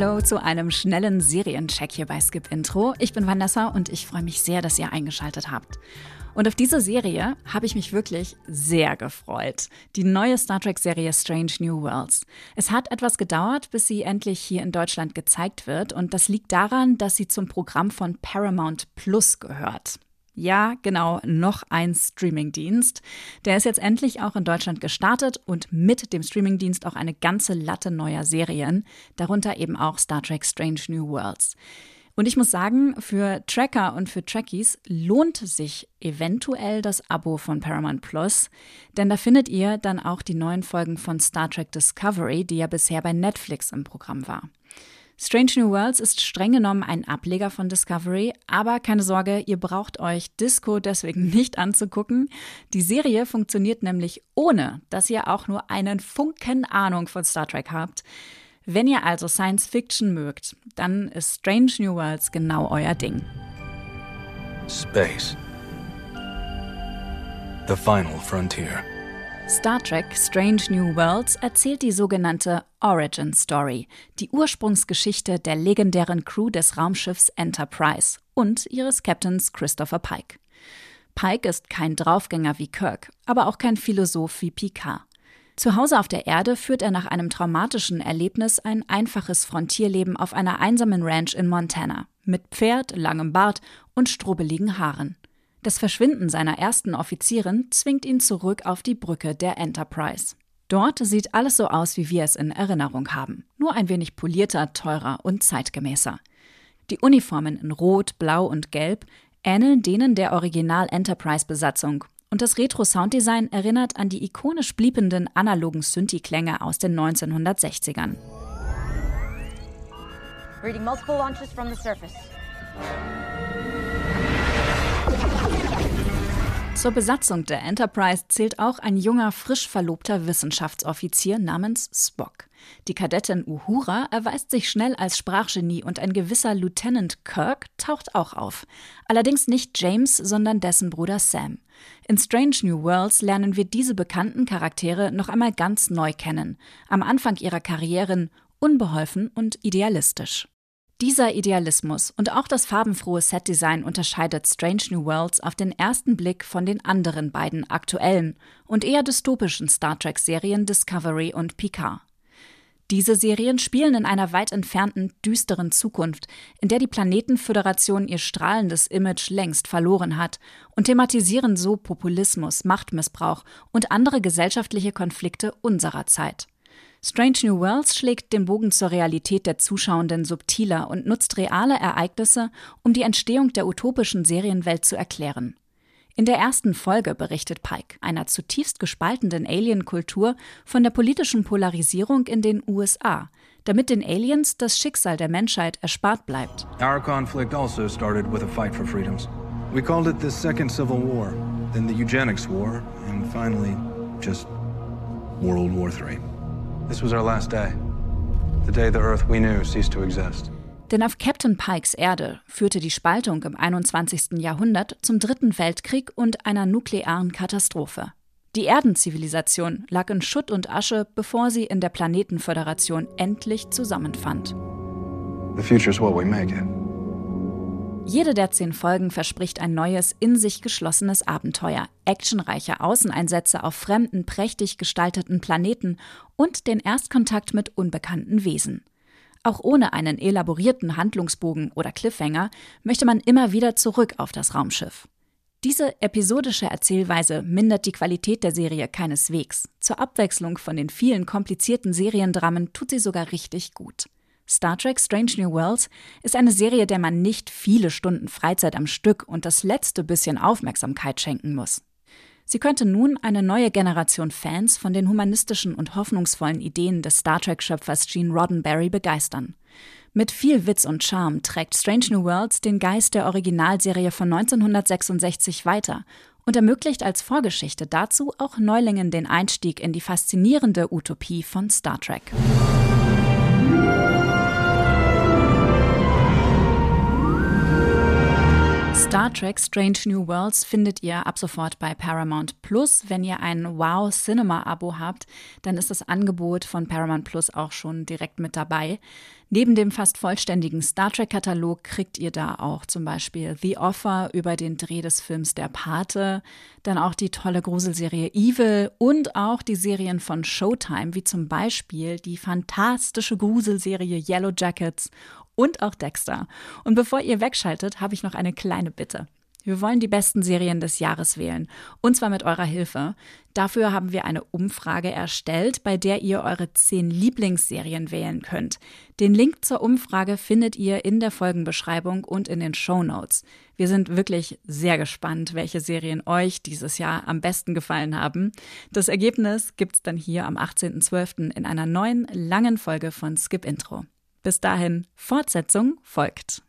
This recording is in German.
Hallo zu einem schnellen Seriencheck hier bei Skip Intro. Ich bin Vanessa und ich freue mich sehr, dass ihr eingeschaltet habt. Und auf diese Serie habe ich mich wirklich sehr gefreut. Die neue Star Trek-Serie Strange New Worlds. Es hat etwas gedauert, bis sie endlich hier in Deutschland gezeigt wird. Und das liegt daran, dass sie zum Programm von Paramount Plus gehört. Ja, genau, noch ein Streamingdienst. Der ist jetzt endlich auch in Deutschland gestartet und mit dem Streamingdienst auch eine ganze Latte neuer Serien, darunter eben auch Star Trek Strange New Worlds. Und ich muss sagen, für Tracker und für Trekkies lohnt sich eventuell das Abo von Paramount Plus, denn da findet ihr dann auch die neuen Folgen von Star Trek Discovery, die ja bisher bei Netflix im Programm war. Strange New Worlds ist streng genommen ein Ableger von Discovery, aber keine Sorge, ihr braucht euch Disco deswegen nicht anzugucken. Die Serie funktioniert nämlich ohne, dass ihr auch nur einen Funken Ahnung von Star Trek habt. Wenn ihr also Science Fiction mögt, dann ist Strange New Worlds genau euer Ding. Space. The final frontier. Star Trek Strange New Worlds erzählt die sogenannte Origin Story, die Ursprungsgeschichte der legendären Crew des Raumschiffs Enterprise und ihres Captains Christopher Pike. Pike ist kein Draufgänger wie Kirk, aber auch kein Philosoph wie Picard. Zu Hause auf der Erde führt er nach einem traumatischen Erlebnis ein einfaches Frontierleben auf einer einsamen Ranch in Montana, mit Pferd, langem Bart und strubbeligen Haaren. Das Verschwinden seiner ersten Offizierin zwingt ihn zurück auf die Brücke der Enterprise. Dort sieht alles so aus, wie wir es in Erinnerung haben, nur ein wenig polierter, teurer und zeitgemäßer. Die Uniformen in Rot, Blau und Gelb ähneln denen der Original Enterprise-Besatzung und das Retro-Sounddesign erinnert an die ikonisch bliebenden analogen Synthi-Klänge aus den 1960ern. Reading multiple launches from the surface. Zur Besatzung der Enterprise zählt auch ein junger, frisch verlobter Wissenschaftsoffizier namens Spock. Die Kadettin Uhura erweist sich schnell als Sprachgenie und ein gewisser Lieutenant Kirk taucht auch auf. Allerdings nicht James, sondern dessen Bruder Sam. In Strange New Worlds lernen wir diese bekannten Charaktere noch einmal ganz neu kennen. Am Anfang ihrer Karrieren unbeholfen und idealistisch. Dieser Idealismus und auch das farbenfrohe Setdesign unterscheidet Strange New Worlds auf den ersten Blick von den anderen beiden aktuellen und eher dystopischen Star Trek-Serien Discovery und Picard. Diese Serien spielen in einer weit entfernten, düsteren Zukunft, in der die Planetenföderation ihr strahlendes Image längst verloren hat und thematisieren so Populismus, Machtmissbrauch und andere gesellschaftliche Konflikte unserer Zeit. Strange New Worlds schlägt den Bogen zur Realität der Zuschauenden subtiler und nutzt reale Ereignisse, um die Entstehung der utopischen Serienwelt zu erklären. In der ersten Folge berichtet Pike, einer zutiefst gespaltenen Alien-Kultur, von der politischen Polarisierung in den USA, damit den Aliens das Schicksal der Menschheit erspart bleibt. Our conflict also started with a fight for freedoms. We called it the Second Civil War, then the Eugenics War, and finally just World War III. This was our last day. The day the Earth we knew ceased to exist. Denn auf Captain Pikes Erde führte die Spaltung im 21. Jahrhundert zum Dritten Weltkrieg und einer nuklearen Katastrophe. Die Erdenzivilisation lag in Schutt und Asche, bevor sie in der Planetenföderation endlich zusammenfand. The future's what we make it. Jede der zehn Folgen verspricht ein neues, in sich geschlossenes Abenteuer, actionreiche Außeneinsätze auf fremden, prächtig gestalteten Planeten und den Erstkontakt mit unbekannten Wesen. Auch ohne einen elaborierten Handlungsbogen oder Cliffhanger möchte man immer wieder zurück auf das Raumschiff. Diese episodische Erzählweise mindert die Qualität der Serie keineswegs. Zur Abwechslung von den vielen komplizierten Seriendramen tut sie sogar richtig gut. Star Trek Strange New Worlds ist eine Serie, der man nicht viele Stunden Freizeit am Stück und das letzte bisschen Aufmerksamkeit schenken muss. Sie könnte nun eine neue Generation Fans von den humanistischen und hoffnungsvollen Ideen des Star Trek-Schöpfers Gene Roddenberry begeistern. Mit viel Witz und Charme trägt Strange New Worlds den Geist der Originalserie von 1966 weiter und ermöglicht als Vorgeschichte dazu auch Neulingen den Einstieg in die faszinierende Utopie von Star Trek. Star Trek Strange New Worlds findet ihr ab sofort bei Paramount Plus. Wenn ihr ein Wow Cinema Abo habt, dann ist das Angebot von Paramount Plus auch schon direkt mit dabei. Neben dem fast vollständigen Star Trek Katalog kriegt ihr da auch zum Beispiel The Offer über den Dreh des Films Der Pate, dann auch die tolle Gruselserie Evil und auch die Serien von Showtime, wie zum Beispiel die fantastische Gruselserie Yellow Jackets und auch Dexter. Und bevor ihr wegschaltet, habe ich noch eine kleine Bitte. Wir wollen die besten Serien des Jahres wählen. Und zwar mit eurer Hilfe. Dafür haben wir eine Umfrage erstellt, bei der ihr eure zehn Lieblingsserien wählen könnt. Den Link zur Umfrage findet ihr in der Folgenbeschreibung und in den Show Notes. Wir sind wirklich sehr gespannt, welche Serien euch dieses Jahr am besten gefallen haben. Das Ergebnis gibt's dann hier am 18.12. in einer neuen langen Folge von Skip Intro. Bis dahin, Fortsetzung folgt.